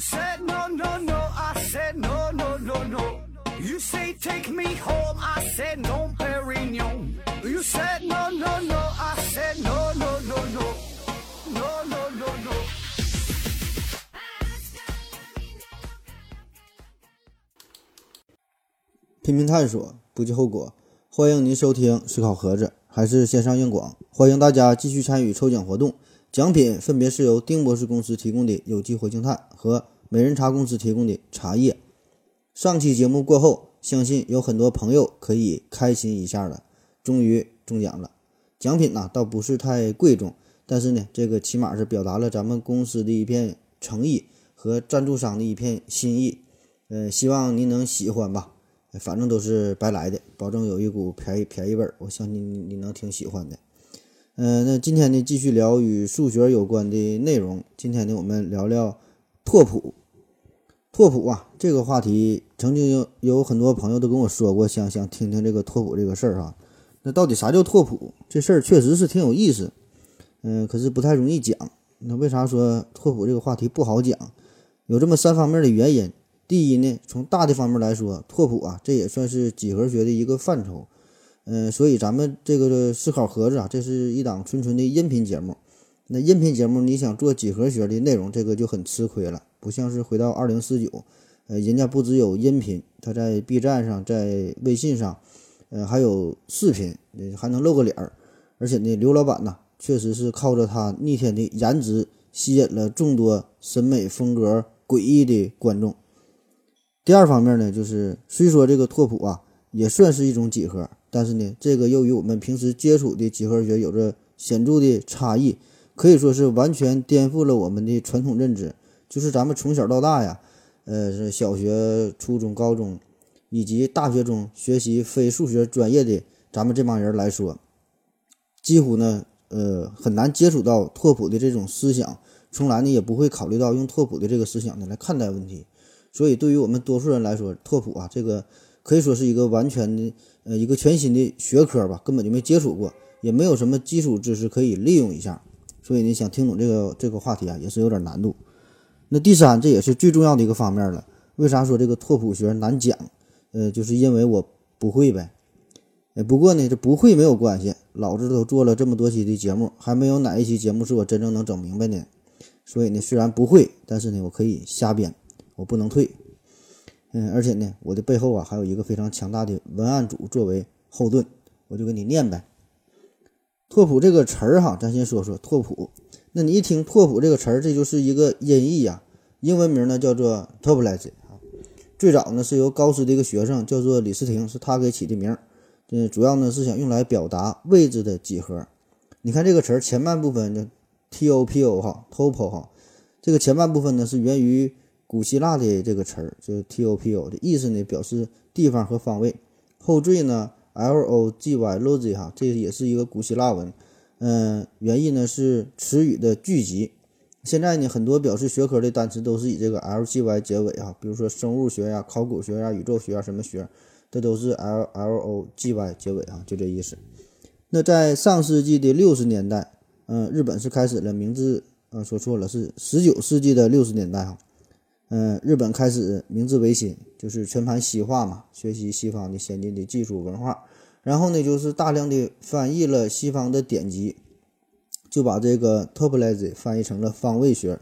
said no no no, I said no no no no. You say take me home, I said no, Perignon. You said no no no, I said no no no no, no no no no. no, no, no. 探索，不计后果。欢迎您收听思考盒子，还是线上硬广？欢迎大家继续参与抽奖活动，奖品分别是由丁博士公司提供的有机活性炭和美人茶公司提供的茶叶。上期节目过后，相信有很多朋友可以开心一下了，终于中奖了。奖品呢倒不是太贵重，但是呢，这个起码是表达了咱们公司的一片诚意和赞助商的一片心意。呃，希望您能喜欢吧。反正都是白来的，保证有一股便宜便宜味儿，我相信你你能挺喜欢的。嗯，那今天呢，继续聊与数学有关的内容。今天呢，我们聊聊拓扑。拓扑啊，这个话题曾经有有很多朋友都跟我说过，想想听听这个拓扑这个事儿哈。那到底啥叫拓扑？这事儿确实是挺有意思，嗯，可是不太容易讲。那为啥说拓扑这个话题不好讲？有这么三方面的原因。第一呢，从大的方面来说，拓扑啊，这也算是几何学的一个范畴。嗯，所以咱们这个思考盒子啊，这是一档纯纯的音频节目。那音频节目你想做几何学的内容，这个就很吃亏了。不像是回到二零四九，呃，人家不只有音频，他在 B 站上，在微信上，呃，还有视频，还能露个脸儿。而且呢，刘老板呢，确实是靠着他逆天的颜值，吸引了众多审美风格诡异的观众。第二方面呢，就是虽说这个拓扑啊也算是一种几何，但是呢，这个又与我们平时接触的几何学有着显著的差异，可以说是完全颠覆了我们的传统认知。就是咱们从小到大呀，呃，是小学、初中、高中以及大学中学习非数学专业的咱们这帮人来说，几乎呢，呃，很难接触到拓扑的这种思想，从来呢也不会考虑到用拓扑的这个思想呢来看待问题。所以，对于我们多数人来说，拓扑啊，这个可以说是一个完全的，呃，一个全新的学科吧，根本就没接触过，也没有什么基础知识可以利用一下。所以，你想听懂这个这个话题啊，也是有点难度。那第三，这也是最重要的一个方面了。为啥说这个拓扑学难讲？呃，就是因为我不会呗。哎，不过呢，这不会没有关系，老子都做了这么多期的节目，还没有哪一期节目是我真正能整明白的。所以呢，虽然不会，但是呢，我可以瞎编。我不能退，嗯，而且呢，我的背后啊还有一个非常强大的文案组作为后盾，我就给你念呗。拓扑这个词儿哈，咱先说说拓扑。那你一听拓扑这个词儿，这就是一个音译呀。英文名呢叫做 topology 啊。最早呢是由高斯的一个学生叫做李斯廷，是他给起的名。嗯，主要呢是想用来表达位置的几何。你看这个词儿前半部分叫 topo 哈，topo 哈，这个前半部分呢是源于。古希腊的这个词儿就是 topo 的意思呢，表示地方和方位。后缀呢，logy，logy 哈，这也是一个古希腊文。嗯，原意呢是词语的聚集。现在呢，很多表示学科的单词都是以这个 logy 结尾啊，比如说生物学呀、考古学呀、宇宙学啊什么学，这都是 l logy 结尾啊，就这意思。那在上世纪的六十年代，嗯，日本是开始了明治，呃，说错了，是十九世纪的六十年代哈。嗯，日本开始明治维新，就是全盘西化嘛，学习西方的先进的技术文化，然后呢，就是大量的翻译了西方的典籍，就把这个 topology 翻译成了方位学。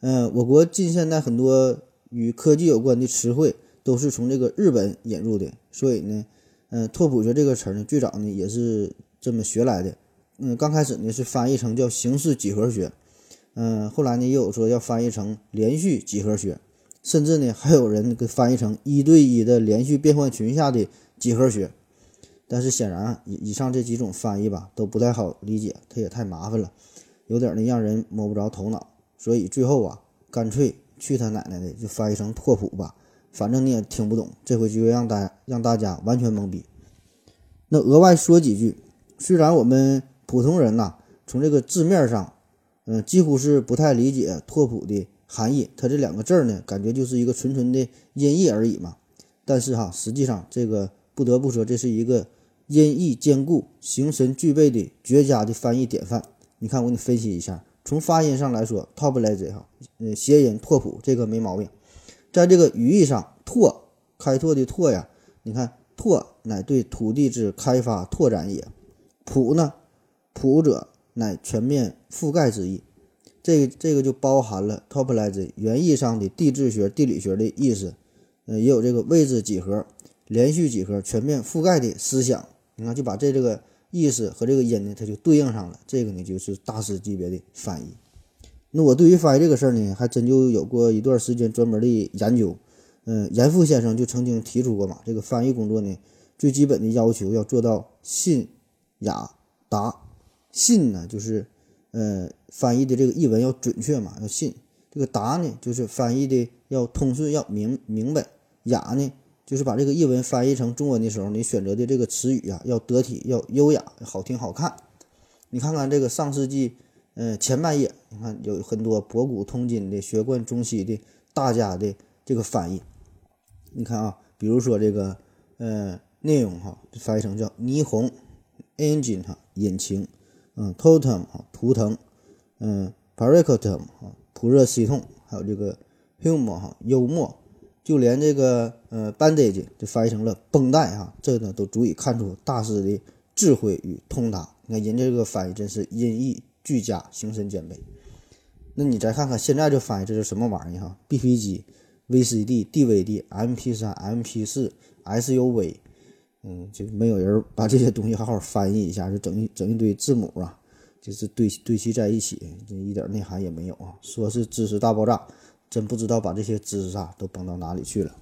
嗯，我国近现代很多与科技有关的词汇都是从这个日本引入的，所以呢，嗯，拓扑学这个词呢，最早呢也是这么学来的。嗯，刚开始呢是翻译成叫形式几何学。嗯，后来呢，也有说要翻译成连续几何学，甚至呢，还有人给翻译成一对一的连续变换群下的几何学。但是显然，以以上这几种翻译吧，都不太好理解，它也太麻烦了，有点呢让人摸不着头脑。所以最后啊，干脆去他奶奶的，就翻译成拓扑吧，反正你也听不懂，这回就让大让大家完全懵逼。那额外说几句，虽然我们普通人呐，从这个字面上。嗯，几乎是不太理解拓扑的含义。它这两个字儿呢，感觉就是一个纯纯的音译而已嘛。但是哈，实际上这个不得不说，这是一个音译兼顾、形神俱备的绝佳的翻译典范。你看，我给你分析一下，从发音上来说，top lazy 哈，呃，谐音拓扑，这个没毛病。在这个语义上，拓开拓的拓呀，你看拓乃对土地之开发拓展也，普呢，普者乃全面覆盖之意。这个这个就包含了 topology 原意上的地质学、地理学的意思，呃，也有这个位置几何、连续几何、全面覆盖的思想。你看，就把这这个意思和这个音呢，它就对应上了。这个呢，就是大师级别的翻译。那我对于翻译这个事儿呢，还真就有过一段时间专门的研究。嗯，严复先生就曾经提出过嘛，这个翻译工作呢，最基本的要求要做到信、雅、达。信呢，就是。呃，翻译的这个译文要准确嘛，要信。这个达呢，就是翻译的要通顺，要明明白。雅呢，就是把这个译文翻译成中文的时候，你选择的这个词语啊，要得体，要优雅，好听好看。你看看这个上世纪，呃，前半叶，你看有很多博古通今的、学贯中西的大家的这个翻译。你看啊，比如说这个，呃，内容哈，翻译成叫霓虹 engine 哈，引擎。嗯，totem 啊，图腾，嗯，paracatum 啊，普热系统，还有这个 humor 哈，幽默，就连这个呃，bandage 就翻译成了绷带哈，这呢都足以看出大师的智慧与通达。你看人家这个翻译真是音译俱佳，形神兼备。那你再看看现在这翻译，这是什么玩意儿哈？BP 机、VCD、DVD、MP3、MP4、SUV。嗯，就没有人把这些东西好好翻译一下，就整一整一堆字母啊，就是堆堆砌在一起，这一点内涵也没有啊。说是知识大爆炸，真不知道把这些知识啊都崩到哪里去了。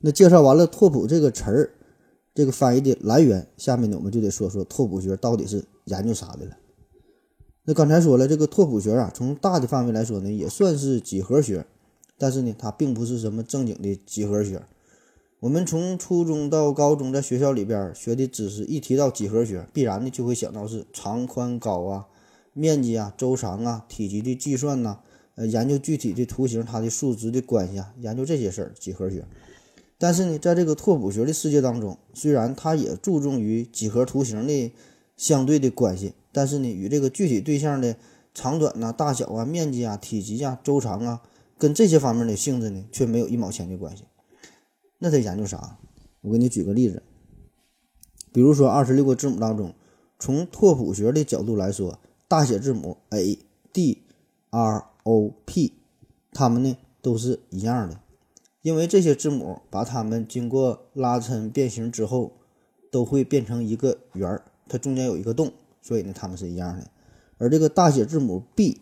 那介绍完了拓扑这个词儿，这个翻译的来源，下面呢我们就得说说拓扑学到底是研究啥的了。那刚才说了，这个拓扑学啊，从大的范围来说呢，也算是几何学，但是呢，它并不是什么正经的几何学。我们从初中到高中，在学校里边学的知识，一提到几何学，必然的就会想到是长宽高啊、面积啊、周长啊、体积的计算呐，呃，研究具体的图形它的数值的关系啊，研究这些事儿，几何学。但是呢，在这个拓扑学的世界当中，虽然它也注重于几何图形的相对的关系，但是呢，与这个具体对象的长短呐、大小啊、面积啊、体积啊、周长啊，跟这些方面的性质呢，却没有一毛钱的关系。那他研究啥？我给你举个例子，比如说二十六个字母当中，从拓扑学的角度来说，大写字母 A、D、R、O、P，它们呢都是一样的，因为这些字母把它们经过拉伸变形之后，都会变成一个圆儿，它中间有一个洞，所以呢它们是一样的。而这个大写字母 B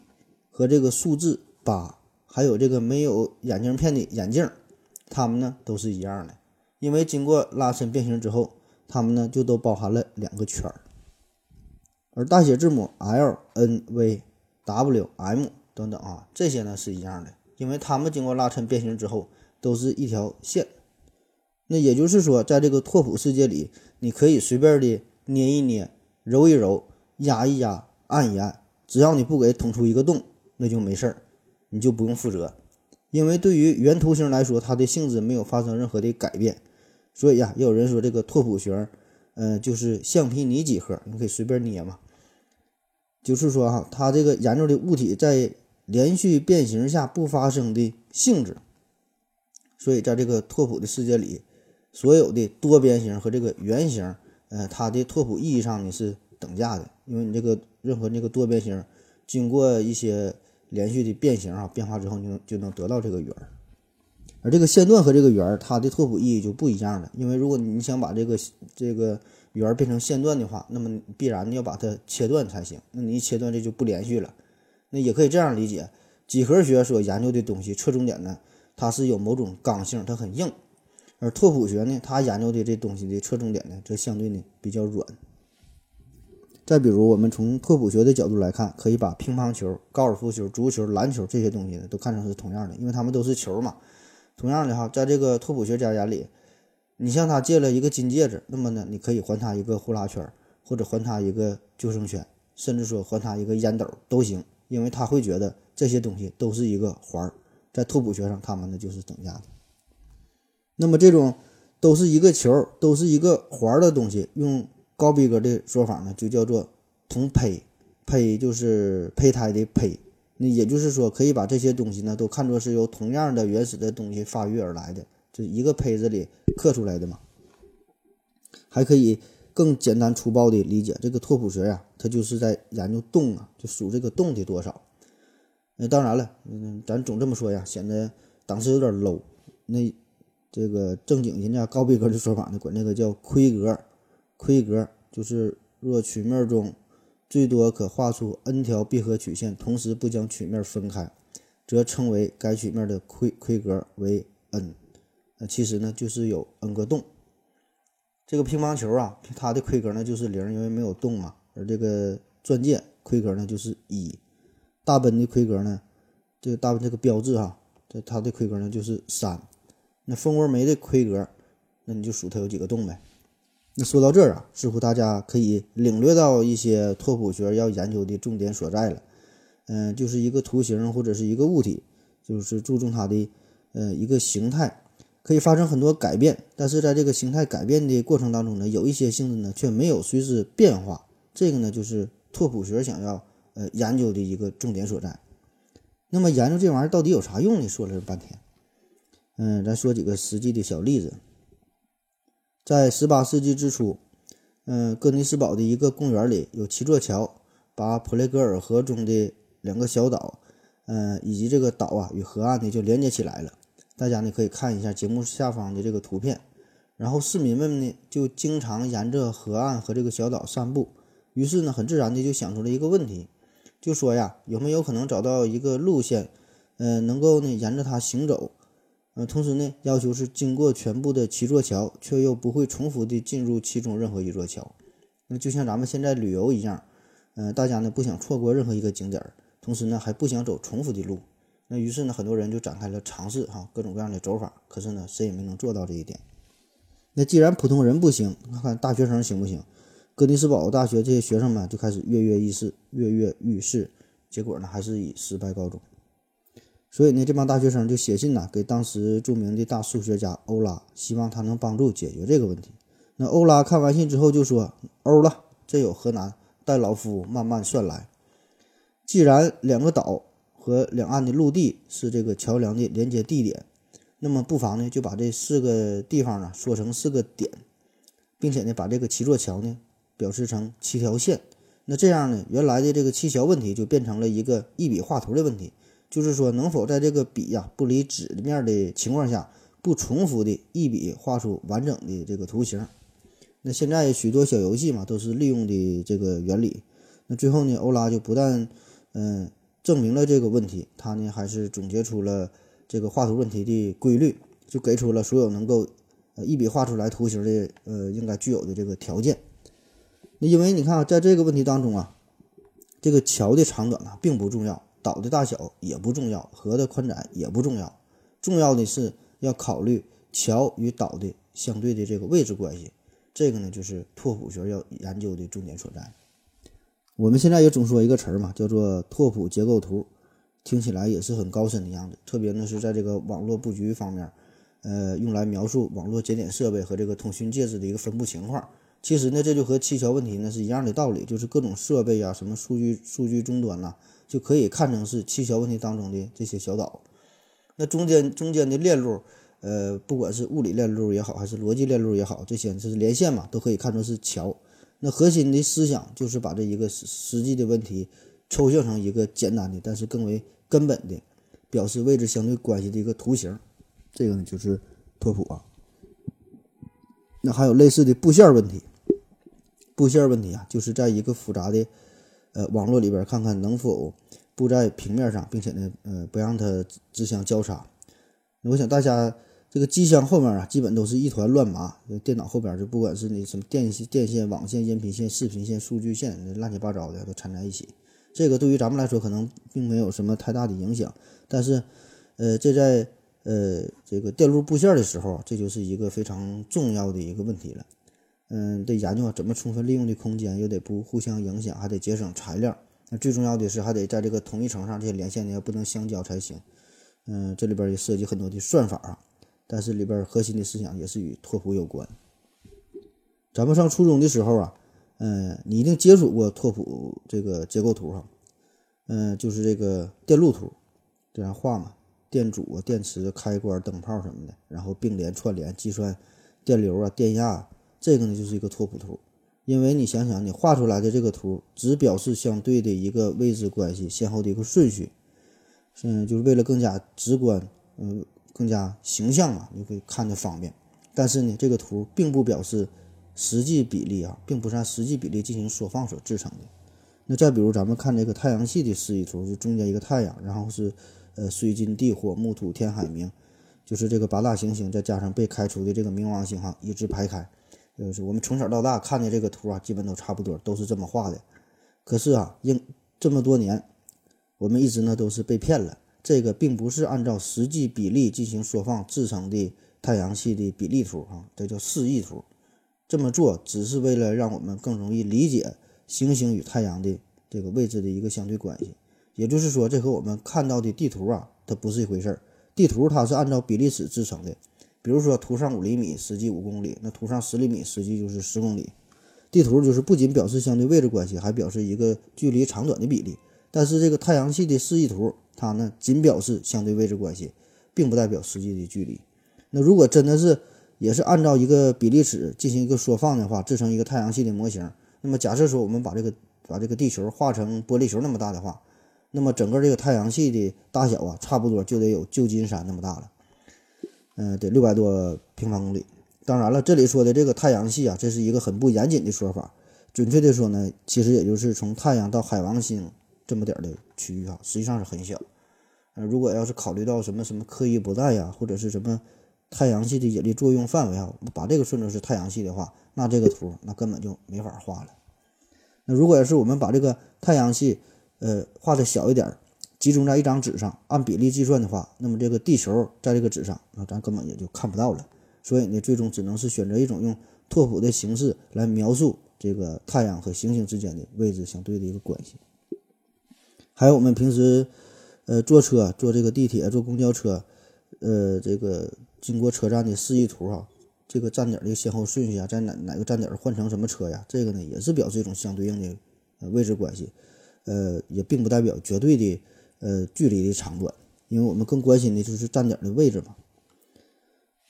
和这个数字八，还有这个没有眼镜片的眼镜。它们呢都是一样的，因为经过拉伸变形之后，它们呢就都包含了两个圈儿。而大写字母 L、N、V、W、M 等等啊，这些呢是一样的，因为它们经过拉伸变形之后都是一条线。那也就是说，在这个拓扑世界里，你可以随便的捏一捏、揉一揉、压一压、按一按，只要你不给捅出一个洞，那就没事儿，你就不用负责。因为对于原图形来说，它的性质没有发生任何的改变，所以呀，也有人说这个拓扑学，嗯，就是橡皮泥几何，你可以随便捏嘛。就是说哈，它这个研究的物体在连续变形下不发生的性质，所以在这个拓扑的世界里，所有的多边形和这个圆形，呃，它的拓扑意义上呢是等价的，因为你这个任何这个多边形经过一些。连续的变形啊，变化之后就能就能得到这个圆，而这个线段和这个圆，它的拓扑意义就不一样了。因为如果你想把这个这个圆变成线段的话，那么必然要把它切断才行。那你一切断，这就不连续了。那也可以这样理解，几何学所研究的东西侧重点呢，它是有某种刚性，它很硬；而拓扑学呢，它研究的这东西的侧重点呢，这相对呢比较软。再比如，我们从拓扑学的角度来看，可以把乒乓球、高尔夫球、足球、篮球这些东西呢，都看成是同样的，因为它们都是球嘛。同样的哈，在这个拓扑学家眼里，你向他借了一个金戒指，那么呢，你可以还他一个呼啦圈，或者还他一个救生圈，甚至说还他一个烟斗都行，因为他会觉得这些东西都是一个环儿，在拓扑学上，他们呢就是等价的。那么这种都是一个球，都是一个环的东西，用。高逼格的说法呢，就叫做同胚，胚就是胚胎的胚，那也就是说可以把这些东西呢都看作是由同样的原始的东西发育而来的，就一个胚子里刻出来的嘛。还可以更简单粗暴的理解，这个拓扑学呀，它就是在研究洞啊，就数这个洞的多少。那当然了，嗯，咱总这么说呀，显得档次有点 low。那这个正经人家高逼格的说法呢，管这个叫亏格。亏格就是若曲面中最多可画出 n 条闭合曲线，同时不将曲面分开，则称为该曲面的亏亏格为 n。那其实呢，就是有 n 个洞。这个乒乓球啊，它的亏格呢就是零，因为没有洞嘛。而这个钻戒亏格呢就是一，大奔的亏格呢，这个大奔这个标志哈，这它的亏格呢就是三。那蜂窝煤的亏格，那你就数它有几个洞呗。那说到这儿啊，似乎大家可以领略到一些拓扑学要研究的重点所在了。嗯，就是一个图形或者是一个物体，就是注重它的呃一个形态。可以发生很多改变，但是在这个形态改变的过程当中呢，有一些性质呢却没有随之变化。这个呢就是拓扑学想要呃研究的一个重点所在。那么研究这玩意儿到底有啥用呢？说了半天，嗯，咱说几个实际的小例子。在十八世纪之初，嗯，哥尼斯堡的一个公园里有七座桥，把普雷格尔河中的两个小岛，嗯，以及这个岛啊与河岸呢就连接起来了。大家呢可以看一下节目下方的这个图片，然后市民们呢就经常沿着河岸和这个小岛散步，于是呢很自然的就想出了一个问题，就说呀有没有可能找到一个路线，嗯，能够呢沿着它行走，嗯，同时呢要求是经过全部的七座桥，却又不会重复的进入其中任何一座桥，那就像咱们现在旅游一样，嗯，大家呢不想错过任何一个景点，同时呢还不想走重复的路。那于是呢，很多人就展开了尝试哈各种各样的走法，可是呢，谁也没能做到这一点。那既然普通人不行，看看大学生行不行？哥尼斯堡大学这些学生们就开始跃跃欲试，跃跃欲试，结果呢，还是以失败告终。所以呢，这帮大学生就写信呐，给当时著名的大数学家欧拉，希望他能帮助解决这个问题。那欧拉看完信之后就说：“欧了，这有何难？待老夫慢慢算来。既然两个岛。”和两岸的陆地是这个桥梁的连接地点，那么不妨呢就把这四个地方呢说成四个点，并且呢把这个七座桥呢表示成七条线。那这样呢，原来的这个七桥问题就变成了一个一笔画图的问题，就是说能否在这个笔呀不离纸面的情况下，不重复的一笔画出完整的这个图形。那现在许多小游戏嘛都是利用的这个原理。那最后呢，欧拉就不但嗯。证明了这个问题，他呢还是总结出了这个画图问题的规律，就给出了所有能够呃一笔画出来图形的呃应该具有的这个条件。那因为你看啊，在这个问题当中啊，这个桥的长短啊并不重要，岛的大小也不重要，河的宽窄也不重要，重要的是要考虑桥与岛的相对的这个位置关系。这个呢就是拓扑学要研究的重点所在。我们现在也总说一个词儿嘛，叫做拓扑结构图，听起来也是很高深的样子。特别呢是在这个网络布局方面，呃，用来描述网络节点设备和这个通讯介质的一个分布情况。其实呢，这就和七桥问题呢是一样的道理，就是各种设备呀，什么数据数据终端呐，就可以看成是七桥问题当中的这些小岛。那中间中间的链路，呃，不管是物理链路也好，还是逻辑链路也好，这些就是连线嘛，都可以看作是桥。那核心的思想就是把这一个实实际的问题抽象成一个简单的，但是更为根本的表示位置相对关系的一个图形，这个呢就是拓扑啊。那还有类似的布线问题，布线问题啊，就是在一个复杂的呃网络里边看看能否布在平面上，并且呢呃不让它自相交叉。我想大家。这个机箱后面啊，基本都是一团乱麻。电脑后边就不管是那什么电线、电线、网线、音频线、视频线、数据线，乱七八糟的都缠在一起。这个对于咱们来说可能并没有什么太大的影响，但是，呃，这在呃这个电路布线的时候，这就是一个非常重要的一个问题了。嗯，得研究怎么充分利用的空间，又得不互相影响，还得节省材料。那最重要的是，还得在这个同一层上，这些连线呢不能相交才行。嗯，这里边也涉及很多的算法啊。但是里边核心的思想也是与拓扑有关。咱们上初中的时候啊，嗯，你一定接触过拓扑这个结构图哈，嗯，就是这个电路图，这样画嘛，电阻、电池、开关、灯泡什么的，然后并联串联计算电流啊、电压，这个呢就是一个拓扑图。因为你想想，你画出来的这个图只表示相对的一个位置关系、先后的一个顺序，嗯，就是为了更加直观，嗯，更加形象嘛，你可以看着方便。但是呢，这个图并不表示实际比例啊，并不是按实际比例进行缩放所制成的。那再比如咱们看这个太阳系的示意图，就中间一个太阳，然后是呃水金地火木土天海冥，就是这个八大行星，再加上被开除的这个冥王星哈，一直排开。就是我们从小到大看的这个图啊，基本都差不多，都是这么画的。可是啊，因这么多年，我们一直呢都是被骗了。这个并不是按照实际比例进行缩放制成的太阳系的比例图啊，这叫示意图。这么做只是为了让我们更容易理解行星与太阳的这个位置的一个相对关系。也就是说，这和我们看到的地图啊，它不是一回事儿。地图它是按照比例尺制成的。比如说，图上五厘米，实际五公里；那图上十厘米，实际就是十公里。地图就是不仅表示相对位置关系，还表示一个距离长短的比例。但是这个太阳系的示意图，它呢仅表示相对位置关系，并不代表实际的距离。那如果真的是也是按照一个比例尺进行一个缩放的话，制成一个太阳系的模型，那么假设说我们把这个把这个地球画成玻璃球那么大的话，那么整个这个太阳系的大小啊，差不多就得有旧金山那么大了。嗯，得六百多平方公里。当然了，这里说的这个太阳系啊，这是一个很不严谨的说法。准确的说呢，其实也就是从太阳到海王星这么点儿的区域啊，实际上是很小。呃，如果要是考虑到什么什么刻意不带呀，或者是什么太阳系的引力作用范围啊，把这个算作是太阳系的话，那这个图那根本就没法画了。那如果要是我们把这个太阳系呃画的小一点。集中在一张纸上，按比例计算的话，那么这个地球在这个纸上，那咱根本也就看不到了。所以呢，最终只能是选择一种用拓扑的形式来描述这个太阳和行星之间的位置相对的一个关系。还有我们平时，呃，坐车、坐这个地铁、坐公交车，呃，这个经过车站的示意图啊，这个站点的先后顺序啊，在哪哪个站点换成什么车呀？这个呢，也是表示一种相对应的位置关系，呃，也并不代表绝对的。呃，距离的长短，因为我们更关心的就是站点的位置嘛。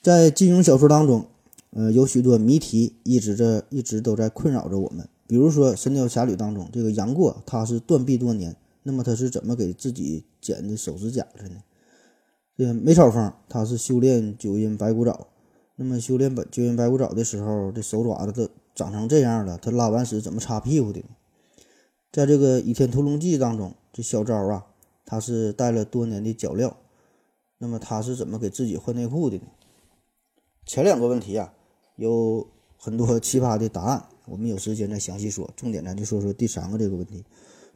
在金庸小说当中，呃，有许多谜题一直着一直都在困扰着我们。比如说《神雕侠侣》当中，这个杨过他是断臂多年，那么他是怎么给自己剪的手指甲的呢？这梅超风他是修炼九阴白骨爪，那么修炼本九阴白骨爪的时候，这手爪子都长成这样了，他拉完屎怎么擦屁股的？在这个《倚天屠龙记》当中，这小昭啊。他是带了多年的脚镣，那么他是怎么给自己换内裤的呢？前两个问题啊，有很多奇葩的答案，我们有时间再详细说。重点咱就说说第三个这个问题。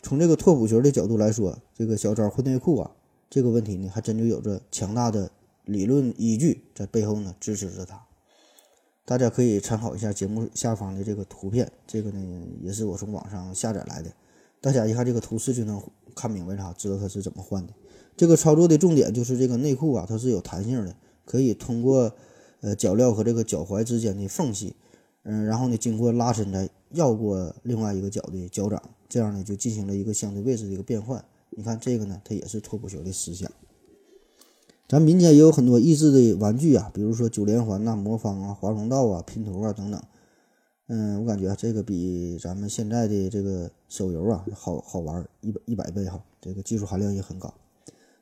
从这个拓扑学的角度来说，这个小昭换内裤啊，这个问题呢，还真就有着强大的理论依据在背后呢支持着他。大家可以参考一下节目下方的这个图片，这个呢也是我从网上下载来的。大家一看这个图示就能看明白啥，知道它是怎么换的。这个操作的重点就是这个内裤啊，它是有弹性的，可以通过呃脚镣和这个脚踝之间的缝隙，嗯，然后呢经过拉伸再绕过另外一个脚的脚掌，这样呢就进行了一个相对位置的一个变换。你看这个呢，它也是拓扑学的思想。咱民间也有很多益智的玩具啊，比如说九连环呐、魔方啊、华容道啊、拼图啊等等。嗯，我感觉这个比咱们现在的这个手游啊好好玩一百一百倍哈，这个技术含量也很高。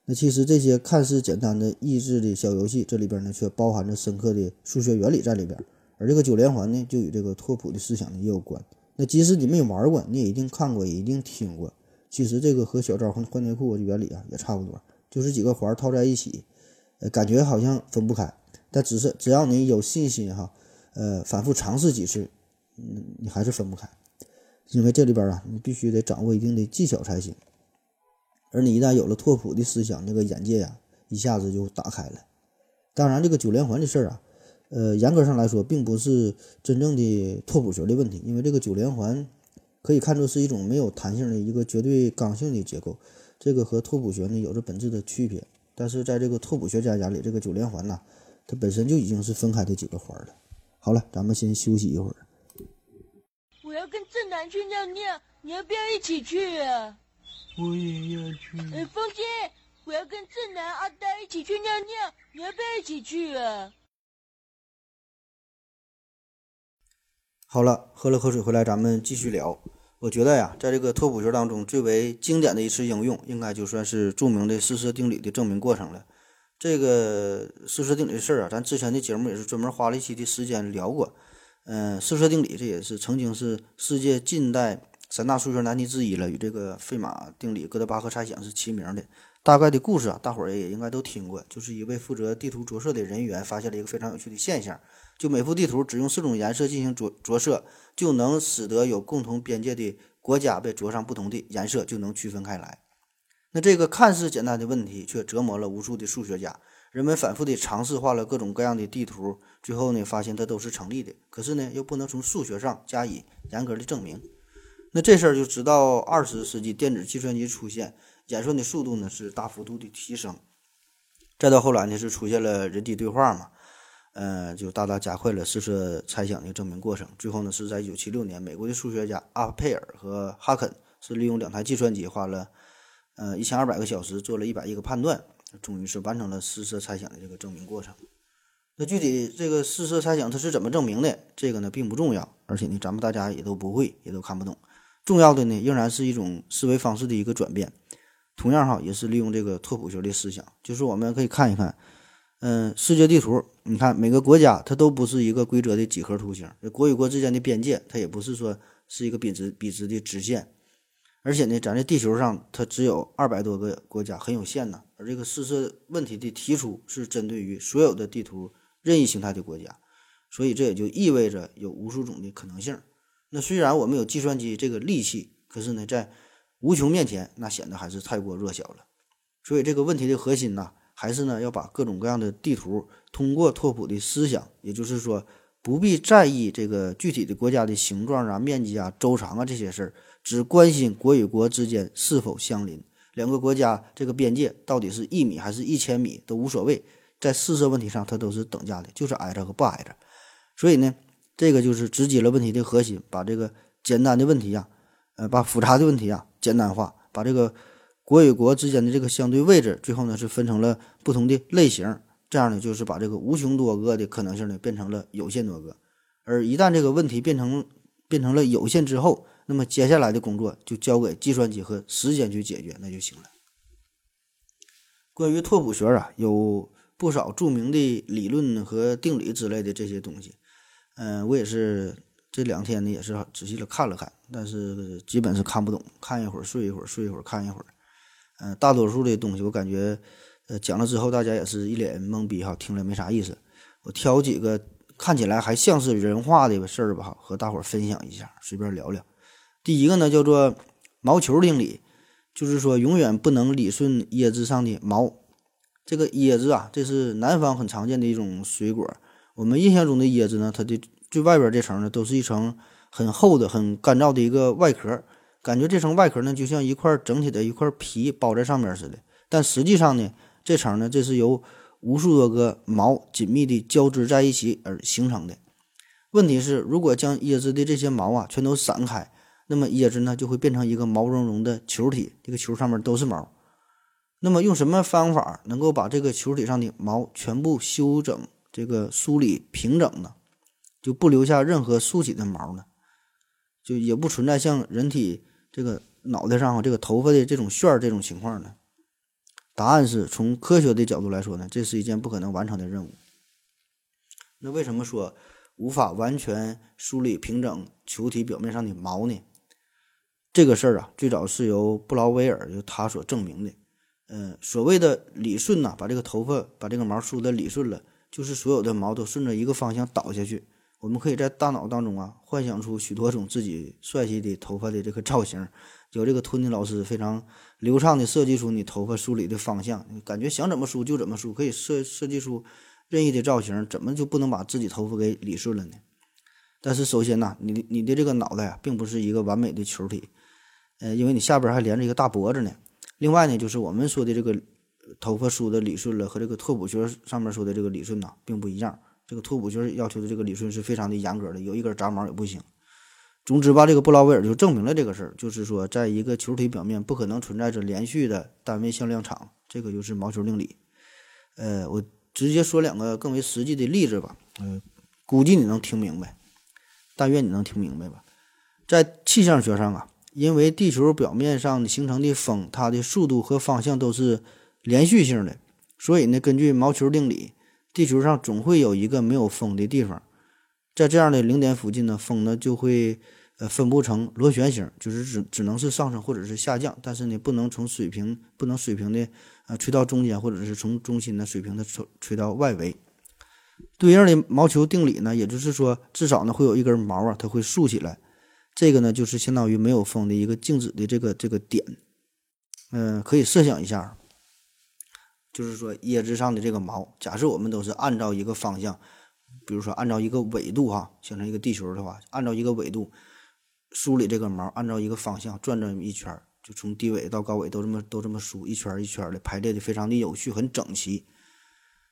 那其实这些看似简单的益智的小游戏，这里边呢却包含着深刻的数学原理在里边。而这个九连环呢，就与这个拓扑的思想呢也有关。那即使你没有玩过，你也一定看过，也一定听过。其实这个和小招换换内裤的原理啊也差不多，就是几个环套在一起，呃，感觉好像分不开，但只是只要你有信心哈，呃，反复尝试几次。嗯，你还是分不开，因为这里边啊，你必须得掌握一定的技巧才行。而你一旦有了拓扑的思想，那个眼界呀，一下子就打开了。当然，这个九连环的事儿啊，呃，严格上来说，并不是真正的拓扑学的问题，因为这个九连环可以看作是一种没有弹性的一个绝对刚性的结构，这个和拓扑学呢有着本质的区别。但是在这个拓扑学家眼里，这个九连环呐，它本身就已经是分开的几个环了。好了，咱们先休息一会儿。要跟正南去尿尿，你要不要一起去啊？我也要去。哎，风姐，我要跟正南、阿呆一起去尿尿，你要不要一起去啊？好了，喝了口水回来，咱们继续聊。我觉得呀，在这个拓扑学当中，最为经典的一次应用，应该就算是著名的四色定理的证明过程了。这个四色定理的事儿啊，咱之前的节目也是专门花了一期的时间聊过。嗯，四色定理这也是曾经是世界近代三大数学难题之一了，与这个费马定理、哥德巴赫猜想是齐名的。大概的故事啊，大伙儿也应该都听过，就是一位负责地图着色的人员发现了一个非常有趣的现象。就每幅地图只用四种颜色进行着着色，就能使得有共同边界的国家被着上不同的颜色，就能区分开来。那这个看似简单的问题，却折磨了无数的数学家。人们反复的尝试画了各种各样的地图，最后呢，发现它都是成立的。可是呢，又不能从数学上加以严格的证明。那这事儿就直到二十世纪电子计算机出现，演算的速度呢是大幅度的提升。再到后来呢，是出现了人机对话嘛。呃，就大大加快了试射猜想的证明过程。最后呢，是在一九七六年，美国的数学家阿佩尔和哈肯是利用两台计算机，花了呃一千二百个小时，做了一百亿个判断，终于是完成了四色猜想的这个证明过程。那具体这个四色猜想它是怎么证明的？这个呢并不重要，而且呢咱们大家也都不会，也都看不懂。重要的呢仍然是一种思维方式的一个转变。同样哈，也是利用这个拓扑学的思想，就是我们可以看一看。嗯，世界地图，你看每个国家它都不是一个规则的几何图形，国与国之间的边界它也不是说是一个笔直笔直的直线，而且呢，咱这地球上它只有二百多个国家，很有限呢。而这个四色问题的提出是针对于所有的地图任意形态的国家，所以这也就意味着有无数种的可能性。那虽然我们有计算机这个利器，可是呢，在无穷面前，那显得还是太过弱小了。所以这个问题的核心呢？还是呢，要把各种各样的地图通过拓扑的思想，也就是说，不必在意这个具体的国家的形状啊、面积啊、周长啊这些事儿，只关心国与国之间是否相邻，两个国家这个边界到底是一米还是一千米都无所谓，在四色问题上它都是等价的，就是挨着和不挨着。所以呢，这个就是直击了问题的核心，把这个简单的问题呀，呃，把复杂的问题啊简单化，把这个。国与国之间的这个相对位置，最后呢是分成了不同的类型，这样呢就是把这个无穷多个的可能性呢变成了有限多个。而一旦这个问题变成变成了有限之后，那么接下来的工作就交给计算机和时间去解决，那就行了。关于拓扑学啊，有不少著名的理论和定理之类的这些东西，嗯，我也是这两天呢也是仔细的看了看，但是基本是看不懂，看一会儿睡一会儿，睡一会儿看一会儿。嗯，大多数的东西我感觉，呃，讲了之后大家也是一脸懵逼哈，听了没啥意思。我挑几个看起来还像是人话的事儿吧，和大伙儿分享一下，随便聊聊。第一个呢叫做毛球定理，就是说永远不能理顺椰子上的毛。这个椰子啊，这是南方很常见的一种水果。我们印象中的椰子呢，它的最外边这层呢，都是一层很厚的、很干燥的一个外壳。感觉这层外壳呢，就像一块整体的一块皮包在上面似的，但实际上呢，这层呢，这是由无数多个毛紧密的交织在一起而形成的。问题是，如果将椰子的这些毛啊全都散开，那么椰子呢就会变成一个毛茸茸的球体，这个球上面都是毛。那么用什么方法能够把这个球体上的毛全部修整、这个梳理平整呢？就不留下任何竖起的毛呢？就也不存在像人体。这个脑袋上这个头发的这种旋儿这种情况呢？答案是从科学的角度来说呢，这是一件不可能完成的任务。那为什么说无法完全梳理平整球体表面上的毛呢？这个事儿啊，最早是由布劳威尔就他所证明的。嗯，所谓的理顺呐，把这个头发把这个毛梳的理顺了，就是所有的毛都顺着一个方向倒下去。我们可以在大脑当中啊，幻想出许多种自己帅气的头发的这个造型，有这个托尼老师非常流畅的设计出你头发梳理的方向，感觉想怎么梳就怎么梳，可以设设计出任意的造型，怎么就不能把自己头发给理顺了呢？但是首先呢，你你的这个脑袋啊，并不是一个完美的球体，呃，因为你下边还连着一个大脖子呢。另外呢，就是我们说的这个头发梳的理顺了，和这个拓扑学上面说的这个理顺呐，并不一样。这个拓扑学要求的这个理顺是非常的严格的，有一根杂毛也不行。总之吧，这个布劳威尔就证明了这个事儿，就是说，在一个球体表面不可能存在着连续的单位向量场，这个就是毛球定理。呃，我直接说两个更为实际的例子吧，呃，估计你能听明白，但愿你能听明白吧。在气象学上啊，因为地球表面上形成的风，它的速度和方向都是连续性的，所以呢，根据毛球定理，地球上总会有一个没有风的地方。在这样的零点附近呢，风呢就会呃分布成螺旋形，就是只只能是上升或者是下降，但是呢不能从水平不能水平的呃吹到中间，或者是从中心的水平的吹吹到外围。对应的毛球定理呢，也就是说至少呢会有一根毛啊，它会竖起来，这个呢就是相当于没有风的一个静止的这个这个点。嗯，可以设想一下，就是说椰子上的这个毛，假设我们都是按照一个方向。比如说，按照一个纬度哈，形成一个地球的话，按照一个纬度梳理这个毛，按照一个方向转这么一圈，就从低纬到高纬都这么都这么梳一圈一圈的排列的非常的有序，很整齐。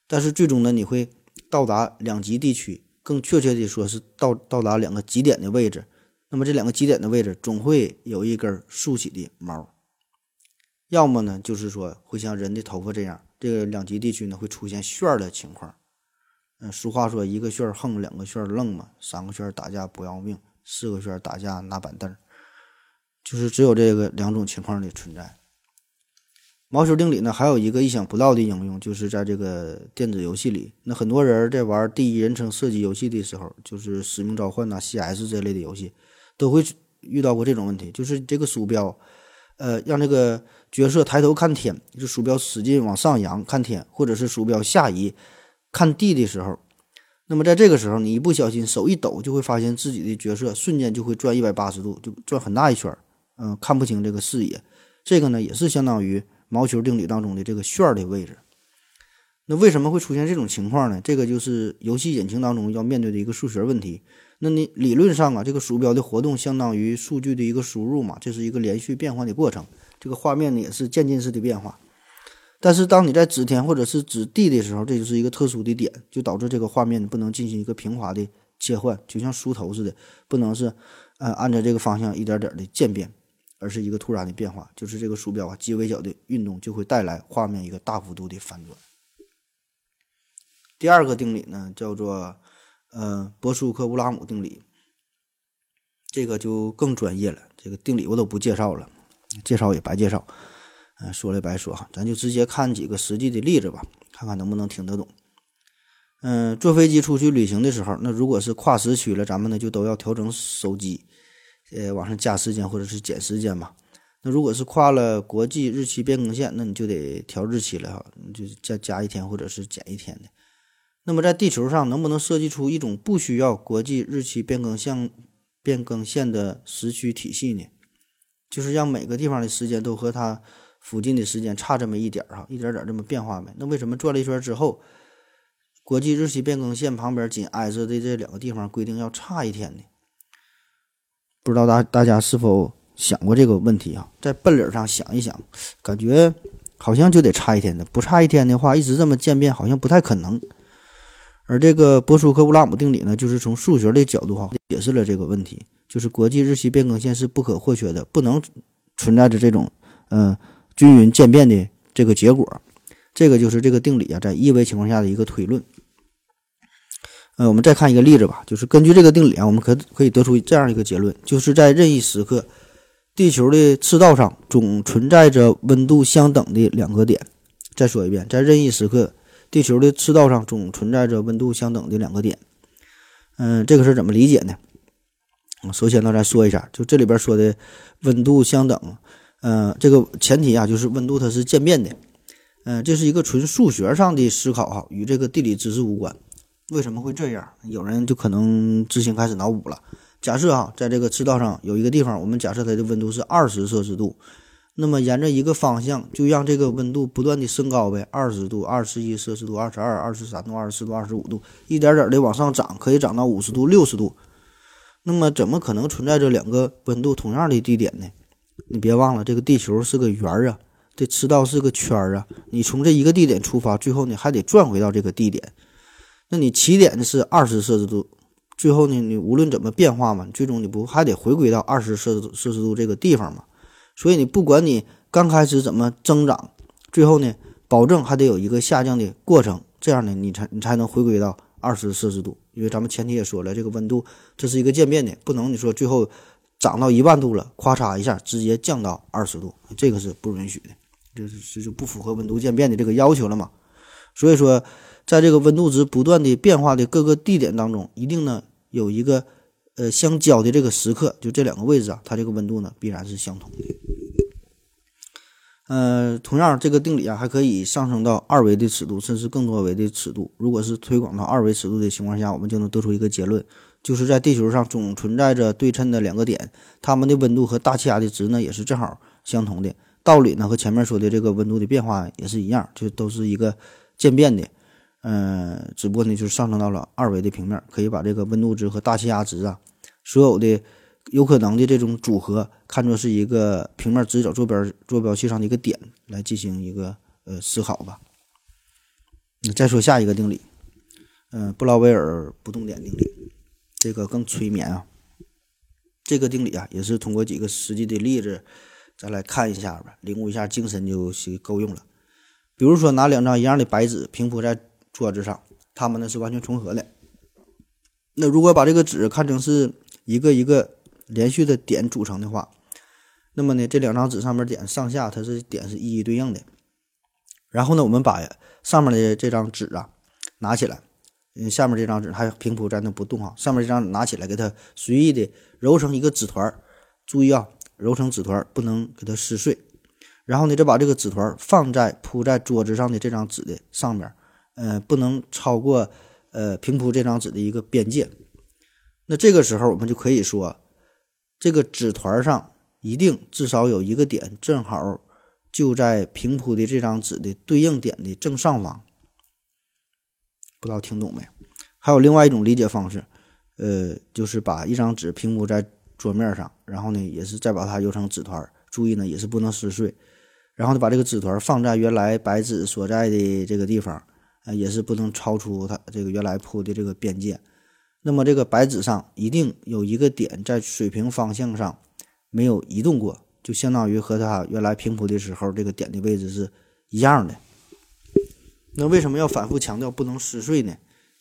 但是最终呢，你会到达两极地区，更确切的说是到到达两个极点的位置。那么这两个极点的位置总会有一根竖起的毛，要么呢就是说会像人的头发这样，这个两极地区呢会出现旋的情况。嗯，俗话说一个旋横，两个旋愣嘛，三个旋打架不要命，四个旋打架拿板凳，就是只有这个两种情况的存在。毛球定理呢，还有一个意想不到的应用，就是在这个电子游戏里。那很多人在玩第一人称射击游戏的时候，就是《使命召唤》呐、CS 这类的游戏，都会遇到过这种问题，就是这个鼠标，呃，让这个角色抬头看天，就鼠标使劲往上扬看天，或者是鼠标下移。看地的时候，那么在这个时候，你一不小心手一抖，就会发现自己的角色瞬间就会转一百八十度，就转很大一圈儿，嗯，看不清这个视野。这个呢，也是相当于毛球定理当中的这个旋儿的位置。那为什么会出现这种情况呢？这个就是游戏引擎当中要面对的一个数学问题。那你理论上啊，这个鼠标的活动相当于数据的一个输入嘛，这是一个连续变换的过程。这个画面呢，也是渐进式的变化。但是当你在指天或者是指地的时候，这就是一个特殊的点，就导致这个画面不能进行一个平滑的切换，就像梳头似的，不能是呃按照这个方向一点点的渐变，而是一个突然的变化，就是这个鼠标啊极微小的运动就会带来画面一个大幅度的反转。第二个定理呢叫做呃波苏克乌拉姆定理，这个就更专业了，这个定理我都不介绍了，介绍也白介绍。嗯，说了白说哈，咱就直接看几个实际的例子吧，看看能不能听得懂。嗯，坐飞机出去旅行的时候，那如果是跨时区了，咱们呢就都要调整手机，呃，往上加时间或者是减时间嘛。那如果是跨了国际日期变更线，那你就得调日期了哈，就加加一天或者是减一天的。那么在地球上，能不能设计出一种不需要国际日期变更线变更线的时区体系呢？就是让每个地方的时间都和它。附近的时间差这么一点儿哈，一点点这么变化呗。那为什么转了一圈之后，国际日期变更线旁边紧挨着的这两个地方规定要差一天呢？不知道大大家是否想过这个问题啊？在笨理上想一想，感觉好像就得差一天的。不差一天的话，一直这么渐变好像不太可能。而这个波苏克乌拉姆定理呢，就是从数学的角度哈解释了这个问题，就是国际日期变更线是不可或缺的，不能存在着这种嗯。均匀渐变的这个结果，这个就是这个定理啊，在一维情况下的一个推论。呃，我们再看一个例子吧，就是根据这个定理啊，我们可可以得出这样一个结论：就是在任意时刻，地球的赤道上总存在着温度相等的两个点。再说一遍，在任意时刻，地球的赤道上总存在着温度相等的两个点。嗯，这个是怎么理解呢？首先呢，咱说一下，就这里边说的温度相等。呃，这个前提啊，就是温度它是渐变的，嗯，这是一个纯数学上的思考哈，与这个地理知识无关。为什么会这样？有人就可能自行开始脑补了。假设哈，在这个赤道上有一个地方，我们假设它的温度是二十摄氏度，那么沿着一个方向，就让这个温度不断的升高呗，二十度、二十一摄氏度、二十二、二十三度、二十四度、二十五度，一点点的往上涨，可以涨到五十度、六十度。那么怎么可能存在着两个温度同样的地点呢？你别忘了，这个地球是个圆儿啊，这赤道是个圈儿啊。你从这一个地点出发，最后你还得转回到这个地点。那你起点是二十摄氏度，最后呢，你无论怎么变化嘛，最终你不还得回归到二十摄氏摄氏度这个地方嘛？所以你不管你刚开始怎么增长，最后呢，保证还得有一个下降的过程，这样呢，你才你才能回归到二十摄氏度。因为咱们前提也说了，这个温度这是一个渐变的，不能你说最后涨到一万度了，咵嚓一下直接降到二十度，这个是不允许的，这是这就不符合温度渐变的这个要求了嘛。所以说，在这个温度值不断的变化的各个地点当中，一定呢有一个呃相交的这个时刻，就这两个位置啊，它这个温度呢必然是相同的。呃，同样这个定理啊还可以上升到二维的尺度，甚至更多维的尺度。如果是推广到二维尺度的情况下，我们就能得出一个结论，就是在地球上总存在着对称的两个点，它们的温度和大气压的值呢也是正好相同的。道理呢和前面说的这个温度的变化也是一样，就都是一个渐变的。嗯，只不过呢就是上升到了二维的平面，可以把这个温度值和大气压值啊，所有的。有可能的这种组合，看作是一个平面直角坐标坐标系上的一个点来进行一个呃思考吧。那再说下一个定理，嗯，布劳威尔不动点定理，这个更催眠啊。这个定理啊，也是通过几个实际的例子，再来看一下吧，领悟一下精神就是够用了。比如说，拿两张一样的白纸平铺在桌子上，它们呢是完全重合的。那如果把这个纸看成是一个一个。连续的点组成的话，那么呢，这两张纸上面点上下它是点是一一对应的。然后呢，我们把上面的这张纸啊拿起来，嗯，下面这张纸还平铺在那不动哈，上面这张拿起来给它随意的揉成一个纸团儿。注意啊，揉成纸团儿不能给它撕碎。然后呢，再把这个纸团放在铺在桌子上的这张纸的上面，呃，不能超过呃平铺这张纸的一个边界。那这个时候我们就可以说。这个纸团上一定至少有一个点，正好就在平铺的这张纸的对应点的正上方。不知道听懂没？还有另外一种理解方式，呃，就是把一张纸平铺在桌面上，然后呢，也是再把它揉成纸团。注意呢，也是不能撕碎。然后呢，把这个纸团放在原来白纸所在的这个地方，啊，也是不能超出它这个原来铺的这个边界。那么这个白纸上一定有一个点在水平方向上没有移动过，就相当于和它原来平铺的时候这个点的位置是一样的。那为什么要反复强调不能撕碎呢？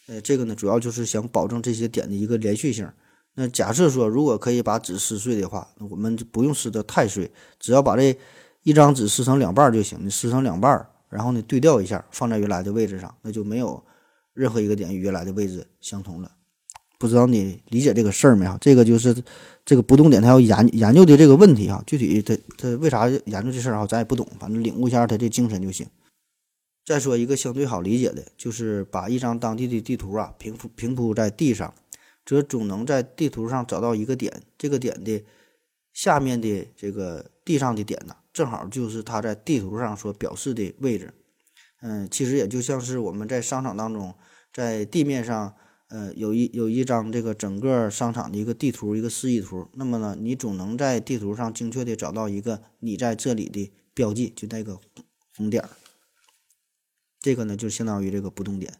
呃，这个呢主要就是想保证这些点的一个连续性。那假设说如果可以把纸撕碎的话，那我们就不用撕得太碎，只要把这一张纸撕成两半就行。你撕成两半，然后呢对调一下，放在原来的位置上，那就没有任何一个点与原来的位置相同了。不知道你理解这个事儿没有？这个就是这个不动点，他要研研究的这个问题哈。具体他他为啥研究这事儿哈，咱也不懂，反正领悟一下他这精神就行。再说一个相对好理解的，就是把一张当地的地图啊平铺平铺在地上，则总能在地图上找到一个点，这个点的下面的这个地上的点呢，正好就是它在地图上所表示的位置。嗯，其实也就像是我们在商场当中，在地面上。呃，有一有一张这个整个商场的一个地图，一个示意图。那么呢，你总能在地图上精确的找到一个你在这里的标记，就那个红点儿。这个呢，就相当于这个不动点。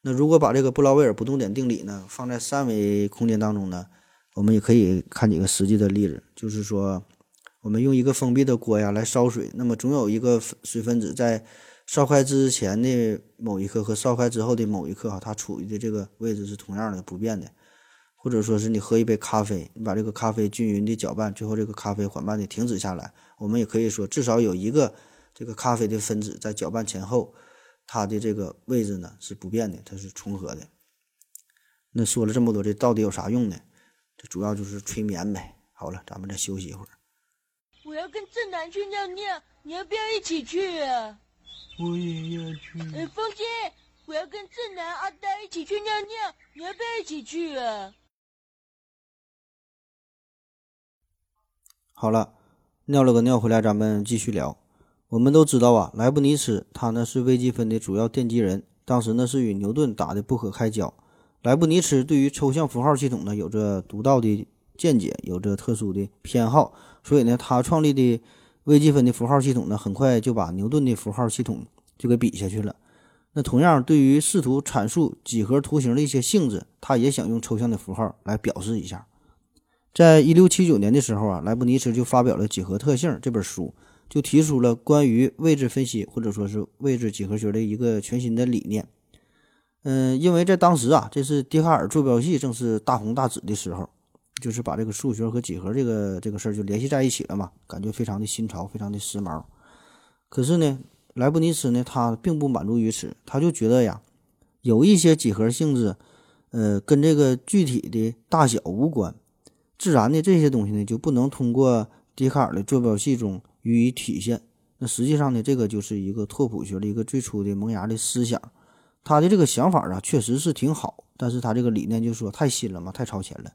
那如果把这个布劳威尔不动点定理呢放在三维空间当中呢，我们也可以看几个实际的例子。就是说，我们用一个封闭的锅呀来烧水，那么总有一个水分子在。烧开之前的某一刻和烧开之后的某一刻，哈，它处于的这个位置是同样的不变的，或者说是你喝一杯咖啡，你把这个咖啡均匀的搅拌，最后这个咖啡缓慢的停止下来，我们也可以说至少有一个这个咖啡的分子在搅拌前后，它的这个位置呢是不变的，它是重合的。那说了这么多，这到底有啥用呢？这主要就是催眠呗。好了，咱们再休息一会儿。我要跟正南去尿尿，你要不要一起去啊？我也要去。哎，风姐，我要跟正南、阿呆一起去尿尿，你要不要一起去啊？好了，尿了个尿回来，咱们继续聊。我们都知道啊，莱布尼茨他呢是微积分的主要奠基人，当时呢是与牛顿打的不可开交。莱布尼茨对于抽象符号系统呢有着独到的见解，有着特殊的偏好，所以呢他创立的。微积分的符号系统呢，很快就把牛顿的符号系统就给比下去了。那同样，对于试图阐述几何图形的一些性质，他也想用抽象的符号来表示一下。在一六七九年的时候啊，莱布尼茨就发表了《几何特性》这本书，就提出了关于位置分析或者说是位置几何学的一个全新的理念。嗯，因为在当时啊，这是笛卡尔坐标系正是大红大紫的时候，就是把这个数学和几何这个这个事儿就联系在一起了嘛，感觉非常的新潮，非常的时髦。可是呢，莱布尼茨呢，他并不满足于此，他就觉得呀，有一些几何性质，呃，跟这个具体的大小无关，自然的这些东西呢，就不能通过笛卡尔的坐标系中予以体现。那实际上呢，这个就是一个拓扑学的一个最初的萌芽的思想。他的这个想法啊，确实是挺好，但是他这个理念就说太新了嘛，太超前了，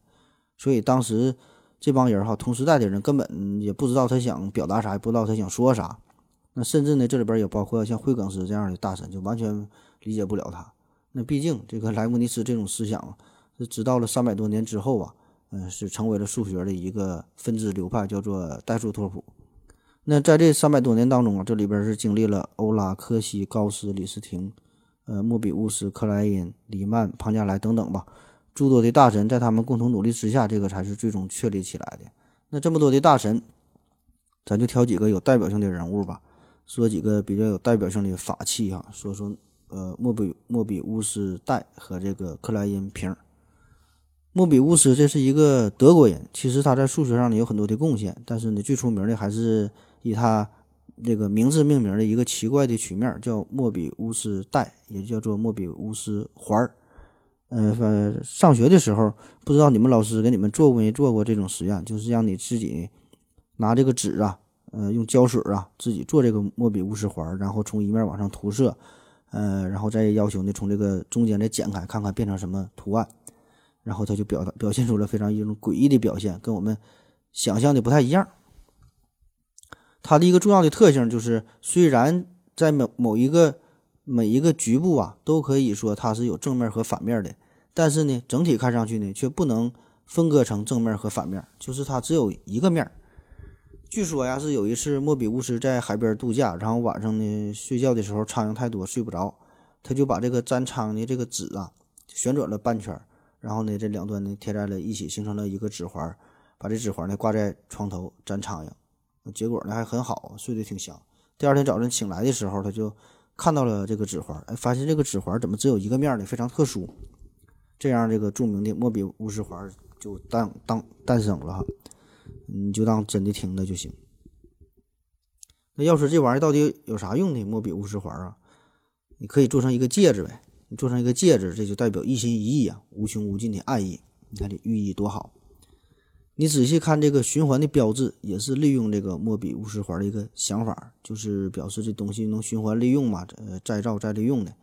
所以当时这帮人哈，同时代的人根本也不知道他想表达啥，也不知道他想说啥。那甚至呢，这里边也包括像惠更斯这样的大神，就完全理解不了他。那毕竟这个莱布尼茨这种思想是直到了三百多年之后啊，嗯，是成为了数学的一个分支流派，叫做代数拓扑。那在这三百多年当中啊，这里边是经历了欧拉、柯西、高斯、李斯廷、呃，莫比乌斯、克莱因、黎曼、庞加莱等等吧，诸多的大神在他们共同努力之下，这个才是最终确立起来的。那这么多的大神，咱就挑几个有代表性的人物吧。说几个比较有代表性的法器哈，说说呃莫比莫比乌斯带和这个克莱因瓶。莫比乌斯这是一个德国人，其实他在数学上呢有很多的贡献，但是呢最出名的还是以他这个名字命名的一个奇怪的曲面，叫莫比乌斯带，也叫做莫比乌斯环儿。呃，上学的时候不知道你们老师给你们做过没做过这种实验，就是让你自己拿这个纸啊。呃，用胶水啊，自己做这个莫比乌斯环，然后从一面往上涂色，呃，然后再要求呢，从这个中间再剪开，看看变成什么图案，然后他就表达表现出了非常一种诡异的表现，跟我们想象的不太一样。它的一个重要的特性就是，虽然在某某一个每一个局部啊，都可以说它是有正面和反面的，但是呢，整体看上去呢，却不能分割成正面和反面，就是它只有一个面。据说呀，是有一次莫比乌斯在海边度假，然后晚上呢睡觉的时候苍蝇太多睡不着，他就把这个粘苍蝇的这个纸啊旋转了半圈，然后呢这两端呢贴在了一起，形成了一个纸环，把这纸环呢挂在床头粘苍蝇，结果呢还很好，睡得挺香。第二天早晨醒来的时候，他就看到了这个指环，哎，发现这个指环怎么只有一个面呢？非常特殊。这样这个著名的莫比乌斯环就诞当诞生了哈。你就当真的听了就行。那要说这玩意儿到底有啥用呢？莫比乌斯环啊，你可以做成一个戒指呗。你做成一个戒指，这就代表一心一意啊，无穷无尽的爱意。你看这寓意多好。你仔细看这个循环的标志，也是利用这个莫比乌斯环的一个想法，就是表示这东西能循环利用嘛，呃，再造再利用的。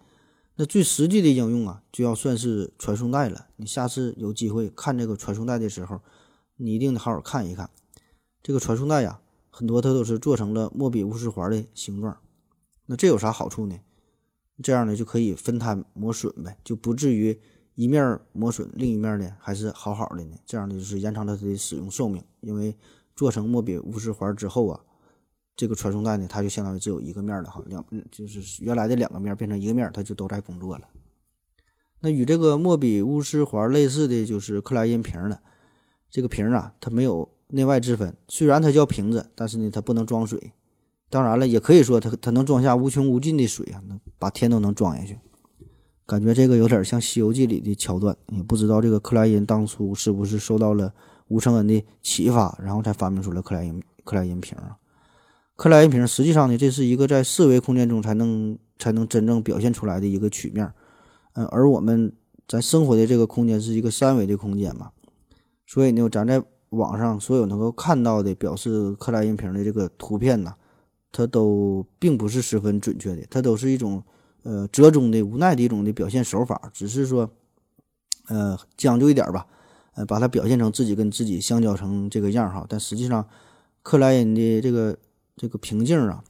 那最实际的应用啊，就要算是传送带了。你下次有机会看这个传送带的时候。你一定得好好看一看，这个传送带呀，很多它都是做成了莫比乌斯环的形状。那这有啥好处呢？这样呢就可以分摊磨损呗，就不至于一面磨损，另一面呢还是好好的呢。这样呢就是延长了它的使用寿命。因为做成莫比乌斯环之后啊，这个传送带呢它就相当于只有一个面了哈，两就是原来的两个面变成一个面，它就都在工作了。那与这个莫比乌斯环类似的就是克莱因瓶了。这个瓶啊，它没有内外之分。虽然它叫瓶子，但是呢，它不能装水。当然了，也可以说它它能装下无穷无尽的水啊，能把天都能装下去。感觉这个有点像《西游记》里的桥段。也不知道这个克莱因当初是不是受到了吴承恩的启发，然后才发明出了克莱因克莱因瓶啊。克莱因瓶实际上呢，这是一个在四维空间中才能才能真正表现出来的一个曲面。嗯，而我们咱生活的这个空间是一个三维的空间嘛。所以呢，咱在网上所有能够看到的表示克莱因瓶的这个图片呢，它都并不是十分准确的，它都是一种呃折中的、无奈的一种的表现手法，只是说呃讲究一点吧，呃把它表现成自己跟自己相交成这个样哈。但实际上，克莱因的这个这个瓶颈啊，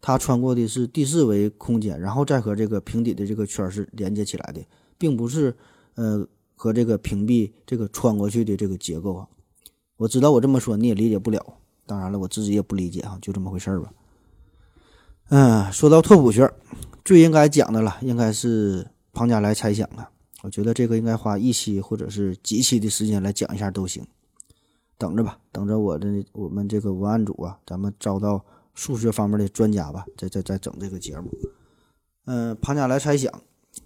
它穿过的是第四维空间，然后再和这个瓶底的这个圈是连接起来的，并不是呃。和这个屏蔽这个穿过去的这个结构啊，我知道我这么说你也理解不了，当然了，我自己也不理解啊，就这么回事儿吧。嗯，说到拓扑学，最应该讲的了，应该是庞加莱猜想啊。我觉得这个应该花一期或者是几期的时间来讲一下都行。等着吧，等着我的我们这个文案组啊，咱们招到数学方面的专家吧，再再再整这个节目。嗯，庞加莱猜想，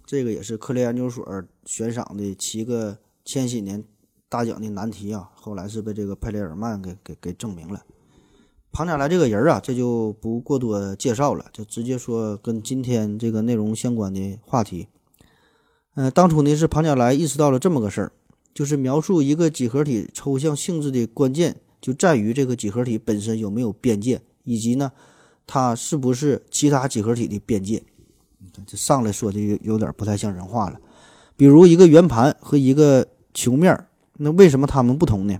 这个也是克雷研究所悬赏的七个千禧年大奖的难题啊。后来是被这个佩雷尔曼给给给证明了。庞加莱这个人啊，这就不过多介绍了，就直接说跟今天这个内容相关的话题。嗯，当初呢是庞加莱意识到了这么个事儿，就是描述一个几何体抽象性质的关键就在于这个几何体本身有没有边界，以及呢它是不是其他几何体的边界。这上来说的有有点不太像人话了。比如一个圆盘和一个球面，那为什么它们不同呢？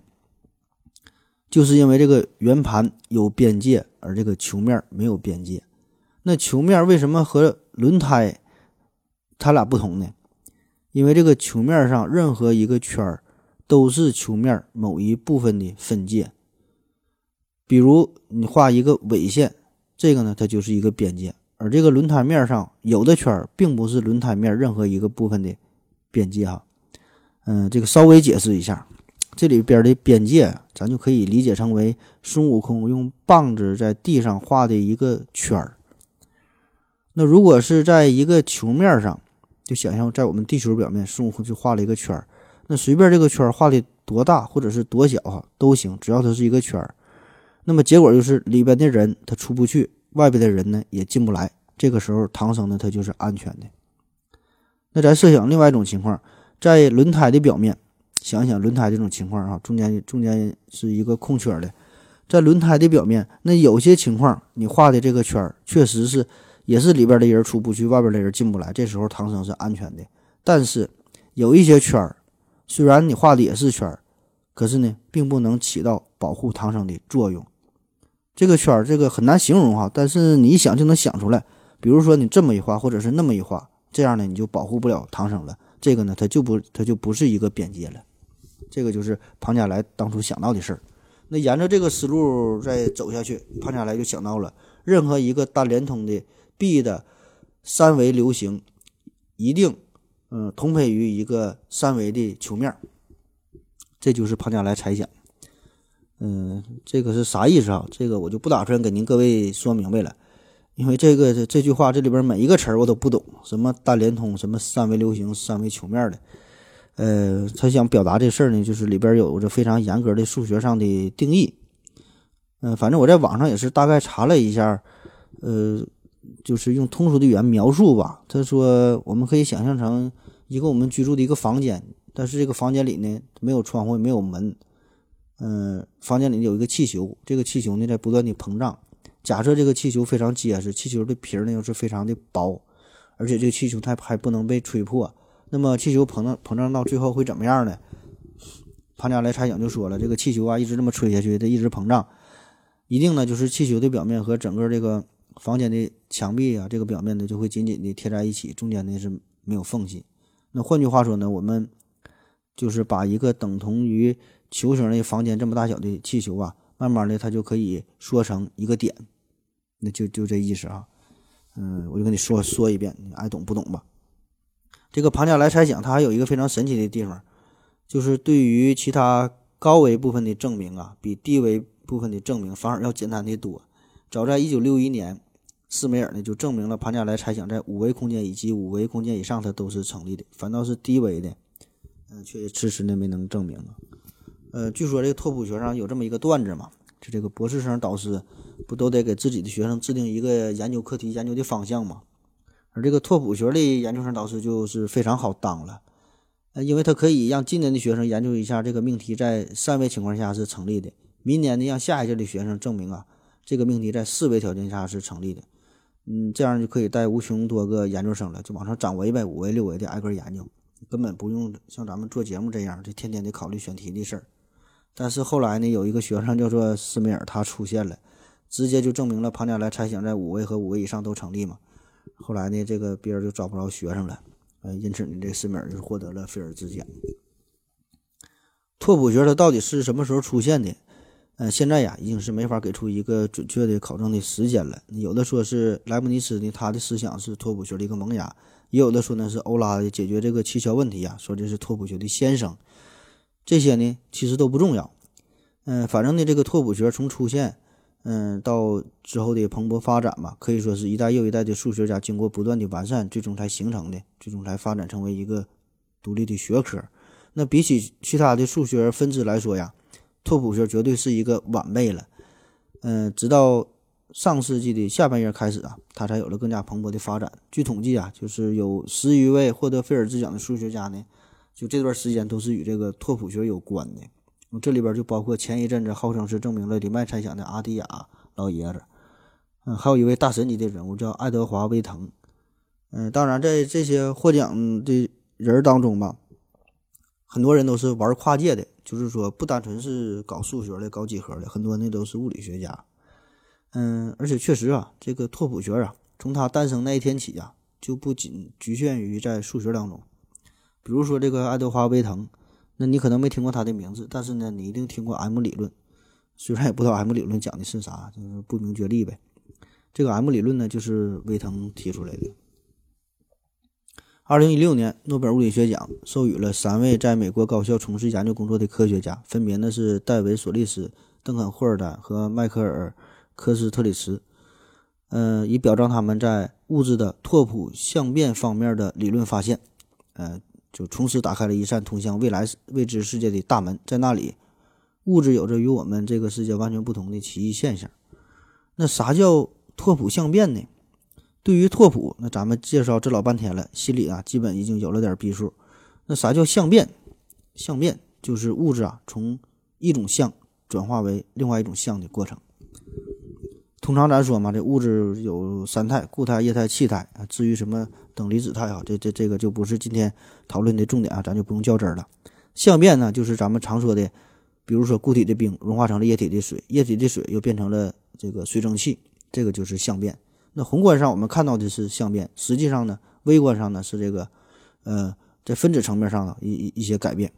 就是因为这个圆盘有边界，而这个球面没有边界。那球面为什么和轮胎它俩不同呢？因为这个球面上任何一个圈儿都是球面某一部分的分界。比如你画一个纬线，这个呢它就是一个边界，而这个轮胎面上有的圈儿并不是轮胎面任何一个部分的边界哈。嗯，这个稍微解释一下。这里边的边界，咱就可以理解成为孙悟空用棒子在地上画的一个圈儿。那如果是在一个球面上，就想象在我们地球表面，孙悟空就画了一个圈儿。那随便这个圈儿画的多大或者是多小哈都行，只要它是一个圈儿。那么结果就是里边的人他出不去，外边的人呢也进不来。这个时候唐僧呢他就是安全的。那咱设想另外一种情况，在轮胎的表面。想想轮胎这种情况啊，中间中间是一个空圈的，在轮胎的表面，那有些情况你画的这个圈儿确实是也是里边的人出不去，外边的人进不来，这时候唐僧是安全的。但是有一些圈儿，虽然你画的也是圈儿，可是呢，并不能起到保护唐僧的作用。这个圈儿这个很难形容哈，但是你一想就能想出来。比如说你这么一画，或者是那么一画，这样呢你就保护不了唐僧了。这个呢，它就不它就不是一个边界了。这个就是庞加莱当初想到的事儿。那沿着这个思路再走下去，庞加莱就想到了，任何一个单连通的 B 的三维流形，一定嗯同配于一个三维的球面。这就是庞加莱猜想。嗯，这个是啥意思啊？这个我就不打算给您各位说明白了，因为这个这这句话这里边每一个词儿我都不懂，什么单连通，什么三维流形，三维球面的。呃，他想表达这事儿呢，就是里边有着非常严格的数学上的定义。嗯，反正我在网上也是大概查了一下，呃，就是用通俗的语言描述吧。他说，我们可以想象成一个我们居住的一个房间，但是这个房间里呢没有窗户，也没有门。嗯，房间里有一个气球，这个气球呢在不断的膨胀。假设这个气球非常结实，气球的皮儿呢又是非常的薄，而且这个气球它还不能被吹破。那么气球膨胀膨胀到最后会怎么样呢？庞加莱猜想就说了，这个气球啊一直这么吹下去，它一直膨胀，一定呢就是气球的表面和整个这个房间的墙壁啊，这个表面呢就会紧紧的贴在一起，中间呢是没有缝隙。那换句话说呢，我们就是把一个等同于球形的房间这么大小的气球啊，慢慢的它就可以缩成一个点，那就就这意思啊。嗯，我就跟你说说一遍，你爱懂不懂吧？这个庞加莱猜想，它还有一个非常神奇的地方，就是对于其他高维部分的证明啊，比低维部分的证明反而要简单的多。早在1961年，斯梅尔呢就证明了庞加莱猜想在五维空间以及五维空间以上它都是成立的，反倒是低维的，嗯，却迟迟的没能证明啊。呃，据说这个拓扑学上有这么一个段子嘛，就这个博士生导师不都得给自己的学生制定一个研究课题、研究的方向吗？而这个拓扑学的研究生导师就是非常好当了，呃，因为他可以让今年的学生研究一下这个命题在三维情况下是成立的，明年呢让下一届的学生证明啊这个命题在四维条件下是成立的，嗯，这样就可以带无穷多个研究生了，就往上涨维呗，五维六维的挨个研究，根本不用像咱们做节目这样，就天天得考虑选题的事儿。但是后来呢，有一个学生叫做施米尔，他出现了，直接就证明了庞加莱猜想在五维和五维以上都成立嘛。后来呢，这个别人就找不着学生了，呃，因此呢，这斯米尔就获得了菲尔兹奖。拓扑学它到底是什么时候出现的？呃，现在呀已经是没法给出一个准确的考证的时间了。有的说是莱布尼茨呢，他的思想是拓扑学的一个萌芽；也有的说呢是欧拉的解决这个蹊跷问题呀，说这是拓扑学的先声。这些呢其实都不重要。嗯，反正呢这个拓扑学从出现，嗯，到之后的蓬勃发展嘛，可以说是一代又一代的数学家经过不断的完善，最终才形成的，最终才发展成为一个独立的学科。那比起其他的数学分支来说呀。拓扑学绝对是一个晚辈了，嗯，直到上世纪的下半叶开始啊，它才有了更加蓬勃的发展。据统计啊，就是有十余位获得菲尔兹奖的数学家呢，就这段时间都是与这个拓扑学有关的。这里边就包括前一阵子号称是证明了黎曼猜想的阿迪亚老爷子，嗯，还有一位大神级的人物叫爱德华威腾，嗯，当然在这些获奖的人当中吧。很多人都是玩跨界的，就是说不单纯是搞数学的、搞几何的，很多那都是物理学家。嗯，而且确实啊，这个拓扑学啊，从它诞生那一天起啊，就不仅局限于在数学当中。比如说这个爱德华威腾，那你可能没听过他的名字，但是呢，你一定听过 M 理论。虽然也不知道 M 理论讲的是啥，就是不明觉厉呗。这个 M 理论呢，就是威腾提出来的。二零一六年，诺贝尔物理学奖授予了三位在美国高校从事研究工作的科学家，分别呢是戴维·索利斯、邓肯·霍尔丹和迈克尔·科斯特里茨，呃，以表彰他们在物质的拓扑相变方面的理论发现，呃，就从此打开了一扇通向未来未知世界的大门。在那里，物质有着与我们这个世界完全不同的奇异现象。那啥叫拓扑相变呢？对于拓扑，那咱们介绍这老半天了，心里啊基本已经有了点逼数。那啥叫相变？相变就是物质啊从一种相转化为另外一种相的过程。通常咱说嘛，这物质有三态：固态、液态、气态啊。至于什么等离子态啊，这这这个就不是今天讨论的重点啊，咱就不用较真了。相变呢，就是咱们常说的，比如说固体的冰融化成了液体的水，液体的水又变成了这个水蒸气，这个就是相变。那宏观上我们看到的是相变，实际上呢，微观上呢是这个，呃，在分子层面上的一一一些改变。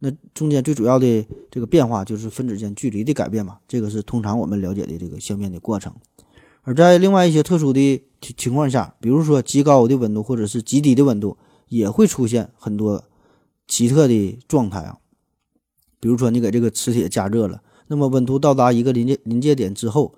那中间最主要的这个变化就是分子间距离的改变嘛，这个是通常我们了解的这个相变的过程。而在另外一些特殊的情情况下，比如说极高的温度或者是极低的温度，也会出现很多奇特的状态啊。比如说你给这个磁铁加热了，那么温度到达一个临界临界点之后。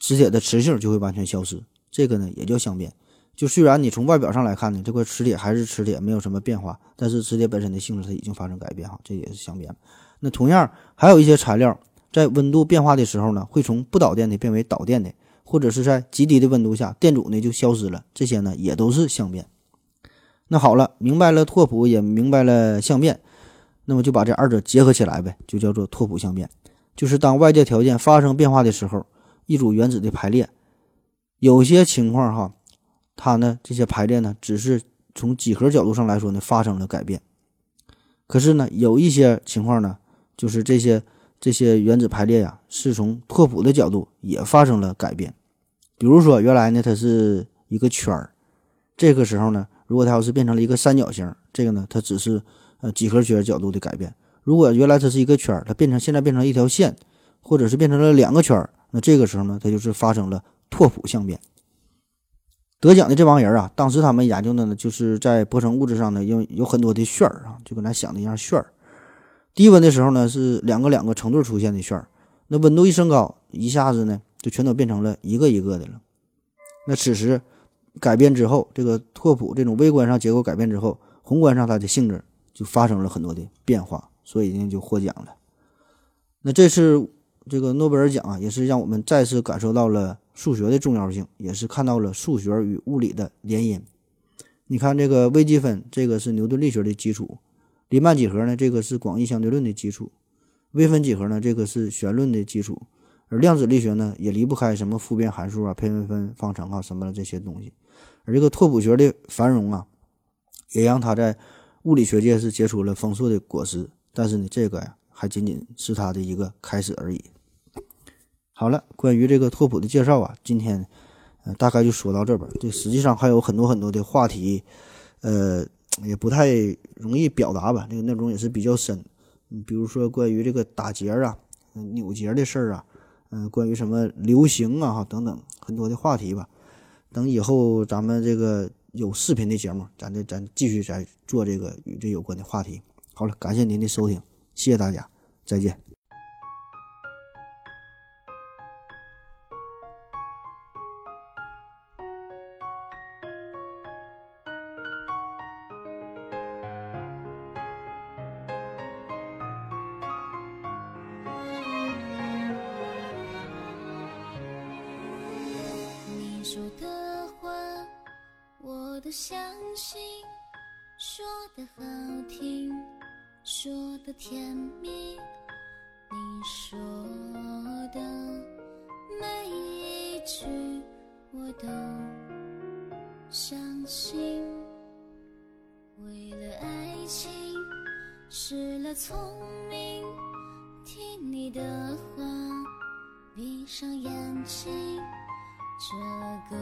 磁铁的磁性就会完全消失，这个呢也叫相变。就虽然你从外表上来看呢，这块磁铁还是磁铁，没有什么变化，但是磁铁本身的性质它已经发生改变哈，这也是相变。那同样还有一些材料在温度变化的时候呢，会从不导电的变为导电的，或者是在极低的温度下电阻呢就消失了，这些呢也都是相变。那好了，明白了拓扑，也明白了相变，那么就把这二者结合起来呗，就叫做拓扑相变。就是当外界条件发生变化的时候。一组原子的排列，有些情况哈，它呢这些排列呢，只是从几何角度上来说呢发生了改变。可是呢，有一些情况呢，就是这些这些原子排列呀，是从拓扑的角度也发生了改变。比如说，原来呢它是一个圈儿，这个时候呢，如果它要是变成了一个三角形，这个呢它只是呃几何学角度的改变。如果原来它是一个圈儿，它变成现在变成一条线，或者是变成了两个圈儿。那这个时候呢，它就是发生了拓扑相变。得奖的这帮人啊，当时他们研究的呢，就是在波层物质上呢，有有很多的旋儿啊，就跟咱想的一样旋儿。低温的时候呢，是两个两个成对出现的旋儿。那温度一升高，一下子呢，就全都变成了一个一个的了。那此时改变之后，这个拓扑这种微观上结构改变之后，宏观上它的性质就发生了很多的变化，所以呢就获奖了。那这是。这个诺贝尔奖啊，也是让我们再次感受到了数学的重要性，也是看到了数学与物理的联姻。你看，这个微积分，这个是牛顿力学的基础；黎曼几何呢，这个是广义相对论的基础；微分几何呢，这个是弦论的基础；而量子力学呢，也离不开什么复变函数啊、偏微分方程啊什么的这些东西。而这个拓扑学的繁荣啊，也让它在物理学界是结出了丰硕的果实。但是呢，这个呀，还仅仅是它的一个开始而已。好了，关于这个拓扑的介绍啊，今天呃大概就说到这边。这实际上还有很多很多的话题，呃，也不太容易表达吧。这个内容也是比较深，嗯，比如说关于这个打结啊，扭结的事儿啊，嗯、关于什么流行啊等等很多的话题吧。等以后咱们这个有视频的节目，咱这咱继续再做这个与这有关的话题。好了，感谢您的收听，谢谢大家，再见。说的话我都相信，说的好听，说的甜蜜。你说的每一句我都相信。为了爱情失了聪明，听你的话，闭上眼睛。这个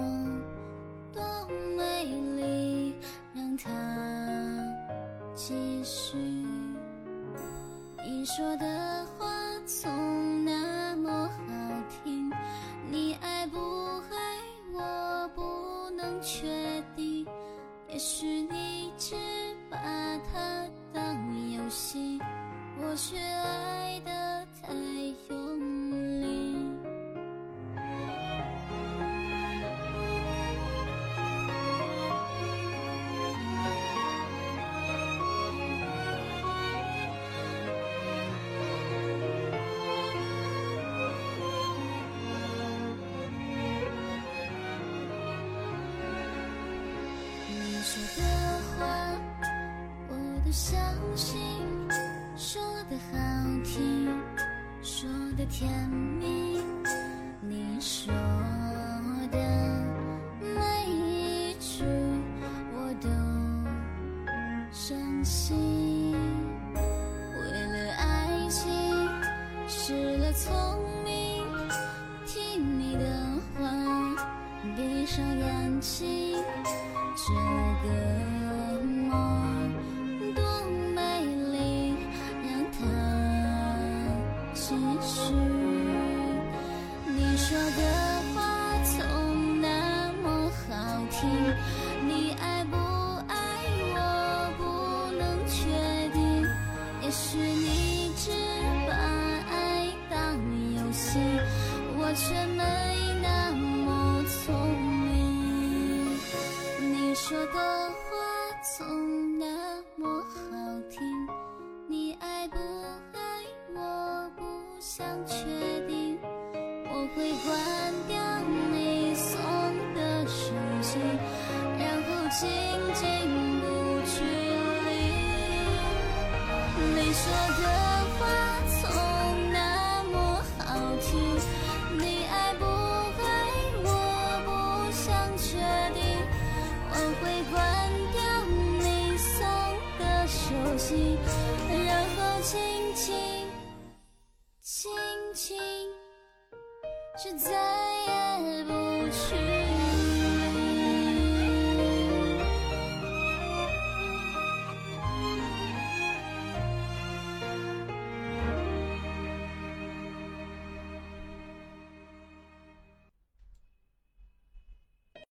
梦多美丽，让它继续。你说的话总那么好听，你爱不爱我不能确定。也许你只把它当游戏，我却爱得甜蜜。你说的每一句我都相信。